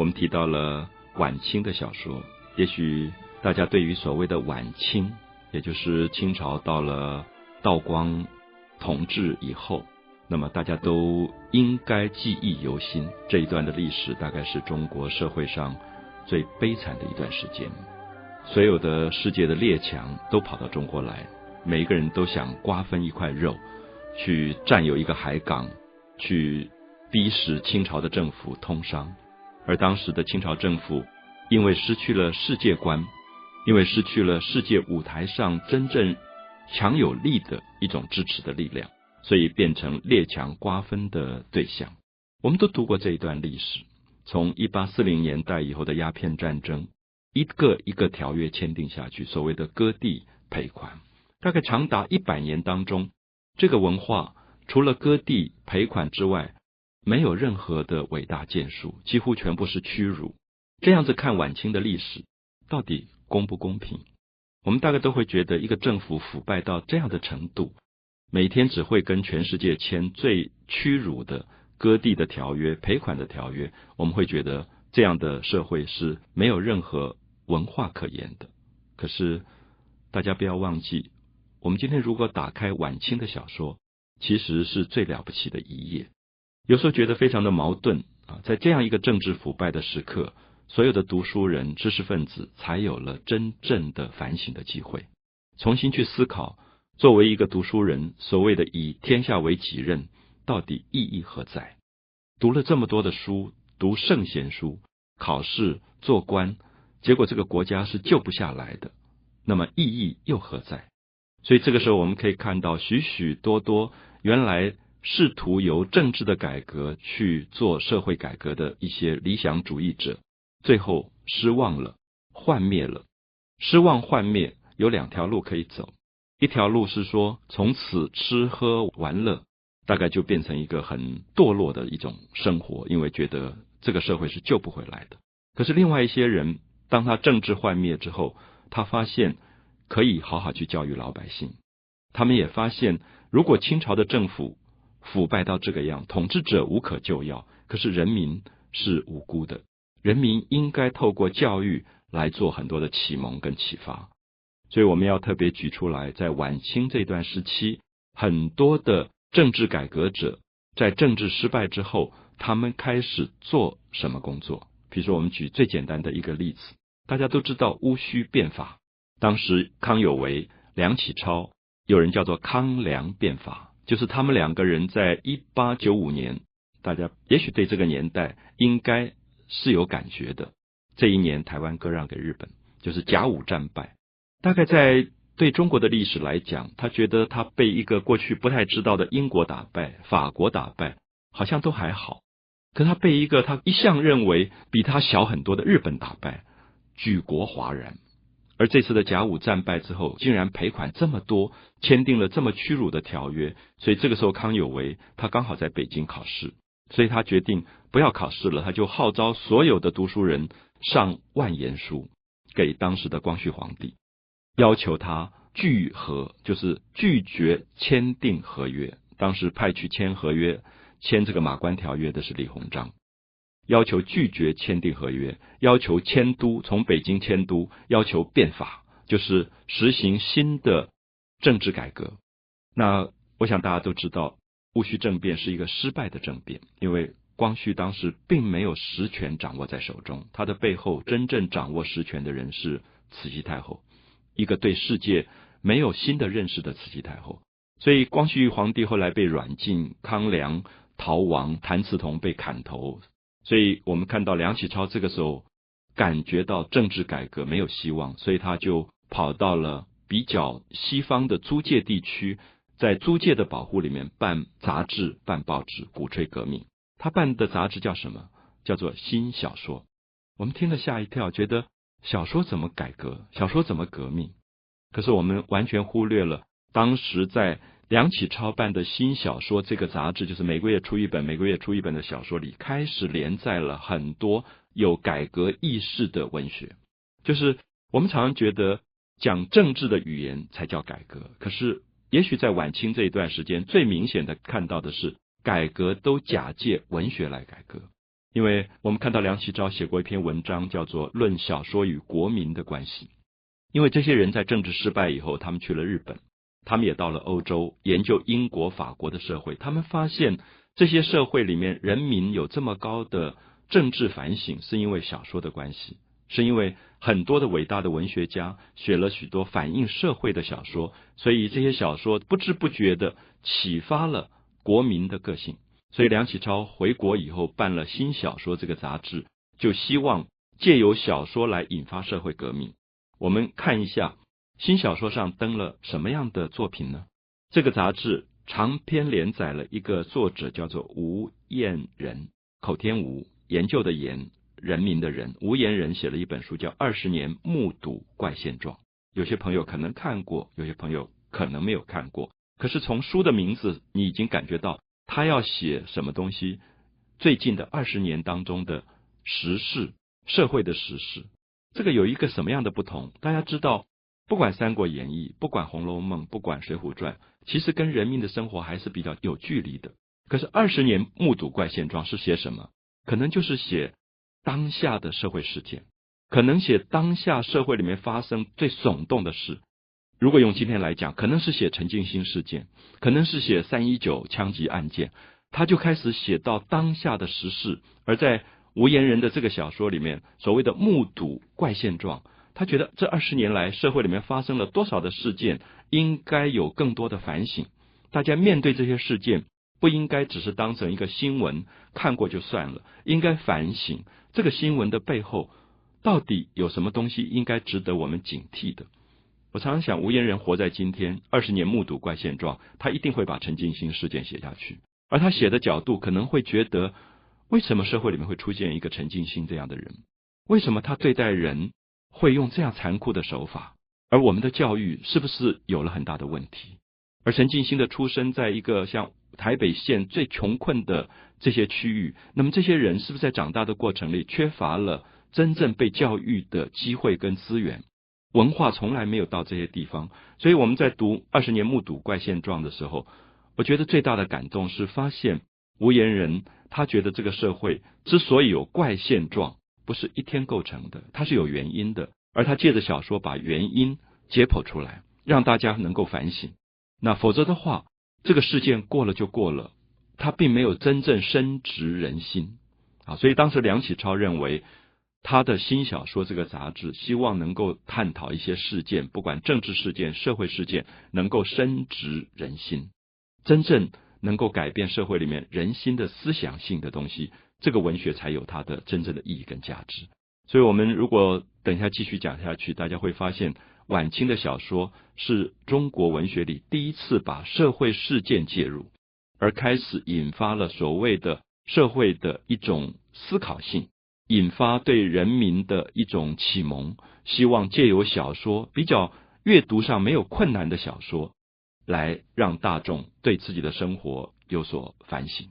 我们提到了晚清的小说，也许大家对于所谓的晚清，也就是清朝到了道光统治以后，那么大家都应该记忆犹新。这一段的历史大概是中国社会上最悲惨的一段时间，所有的世界的列强都跑到中国来，每一个人都想瓜分一块肉，去占有一个海港，去逼使清朝的政府通商。而当时的清朝政府，因为失去了世界观，因为失去了世界舞台上真正强有力的一种支持的力量，所以变成列强瓜分的对象。我们都读过这一段历史，从一八四零年代以后的鸦片战争，一个一个条约签订下去，所谓的割地赔款，大概长达一百年当中，这个文化除了割地赔款之外。没有任何的伟大建树，几乎全部是屈辱。这样子看晚清的历史，到底公不公平？我们大概都会觉得，一个政府腐败到这样的程度，每天只会跟全世界签最屈辱的割地的条约、赔款的条约，我们会觉得这样的社会是没有任何文化可言的。可是大家不要忘记，我们今天如果打开晚清的小说，其实是最了不起的一页。有时候觉得非常的矛盾啊，在这样一个政治腐败的时刻，所有的读书人、知识分子才有了真正的反省的机会，重新去思考，作为一个读书人，所谓的以天下为己任，到底意义何在？读了这么多的书，读圣贤书，考试做官，结果这个国家是救不下来的，那么意义又何在？所以这个时候，我们可以看到许许多多原来。试图由政治的改革去做社会改革的一些理想主义者，最后失望了，幻灭了。失望幻灭有两条路可以走，一条路是说从此吃喝玩乐，大概就变成一个很堕落的一种生活，因为觉得这个社会是救不回来的。可是另外一些人，当他政治幻灭之后，他发现可以好好去教育老百姓。他们也发现，如果清朝的政府，腐败到这个样，统治者无可救药。可是人民是无辜的，人民应该透过教育来做很多的启蒙跟启发。所以我们要特别举出来，在晚清这段时期，很多的政治改革者在政治失败之后，他们开始做什么工作？比如说，我们举最简单的一个例子，大家都知道戊戌变法，当时康有为、梁启超，有人叫做康梁变法。就是他们两个人在一八九五年，大家也许对这个年代应该是有感觉的。这一年台湾割让给日本，就是甲午战败。大概在对中国的历史来讲，他觉得他被一个过去不太知道的英国打败、法国打败，好像都还好。可他被一个他一向认为比他小很多的日本打败，举国哗然。而这次的甲午战败之后，竟然赔款这么多，签订了这么屈辱的条约，所以这个时候康有为他刚好在北京考试，所以他决定不要考试了，他就号召所有的读书人上万言书给当时的光绪皇帝，要求他拒和，就是拒绝签订合约。当时派去签合约、签这个马关条约的是李鸿章。要求拒绝签订合约，要求迁都，从北京迁都，要求变法，就是实行新的政治改革。那我想大家都知道，戊戌政变是一个失败的政变，因为光绪当时并没有实权掌握在手中，他的背后真正掌握实权的人是慈禧太后，一个对世界没有新的认识的慈禧太后。所以光绪皇帝后来被软禁，康梁逃亡，谭嗣同被砍头。所以我们看到梁启超这个时候感觉到政治改革没有希望，所以他就跑到了比较西方的租界地区，在租界的保护里面办杂志、办报纸，鼓吹革命。他办的杂志叫什么？叫做《新小说》。我们听了吓一跳，觉得小说怎么改革？小说怎么革命？可是我们完全忽略了当时在。梁启超办的新小说这个杂志，就是每个月出一本，每个月出一本的小说里，开始连载了很多有改革意识的文学。就是我们常常觉得讲政治的语言才叫改革，可是也许在晚清这一段时间，最明显的看到的是改革都假借文学来改革。因为我们看到梁启超写过一篇文章，叫做《论小说与国民的关系》。因为这些人在政治失败以后，他们去了日本，他们也到了欧洲研究英国、法国的社会。他们发现这些社会里面人民有这么高的政治反省，是因为小说的关系，是因为很多的伟大的文学家写了许多反映社会的小说，所以这些小说不知不觉的启发了国民的个性。所以梁启超回国以后办了《新小说》这个杂志，就希望借由小说来引发社会革命。我们看一下《新小说》上登了什么样的作品呢？这个杂志长篇连载了一个作者叫做吴彦仁，口天吴，研究的研，人民的人，吴彦仁写了一本书叫《二十年目睹怪现状》。有些朋友可能看过，有些朋友可能没有看过。可是从书的名字，你已经感觉到。他要写什么东西？最近的二十年当中的时事、社会的时事，这个有一个什么样的不同？大家知道，不管《三国演义》，不管《红楼梦》，不管《水浒传》，其实跟人民的生活还是比较有距离的。可是二十年目睹怪现状是写什么？可能就是写当下的社会事件，可能写当下社会里面发生最耸动的事。如果用今天来讲，可能是写陈静心事件，可能是写三一九枪击案件，他就开始写到当下的时事。而在无言人的这个小说里面，所谓的目睹怪现状，他觉得这二十年来社会里面发生了多少的事件，应该有更多的反省。大家面对这些事件，不应该只是当成一个新闻看过就算了，应该反省这个新闻的背后到底有什么东西应该值得我们警惕的。我常常想，无言人活在今天，二十年目睹怪现状，他一定会把陈静心事件写下去。而他写的角度可能会觉得，为什么社会里面会出现一个陈静心这样的人？为什么他对待人会用这样残酷的手法？而我们的教育是不是有了很大的问题？而陈静心的出生在一个像台北县最穷困的这些区域，那么这些人是不是在长大的过程里缺乏了真正被教育的机会跟资源？文化从来没有到这些地方，所以我们在读《二十年目睹怪现状》的时候，我觉得最大的感动是发现无言人他觉得这个社会之所以有怪现状，不是一天构成的，它是有原因的，而他借着小说把原因解剖出来，让大家能够反省。那否则的话，这个事件过了就过了，他并没有真正深植人心啊。所以当时梁启超认为。他的新小说这个杂志，希望能够探讨一些事件，不管政治事件、社会事件，能够深植人心，真正能够改变社会里面人心的思想性的东西，这个文学才有它的真正的意义跟价值。所以，我们如果等一下继续讲下去，大家会发现，晚清的小说是中国文学里第一次把社会事件介入，而开始引发了所谓的社会的一种思考性。引发对人民的一种启蒙，希望借由小说比较阅读上没有困难的小说，来让大众对自己的生活有所反省。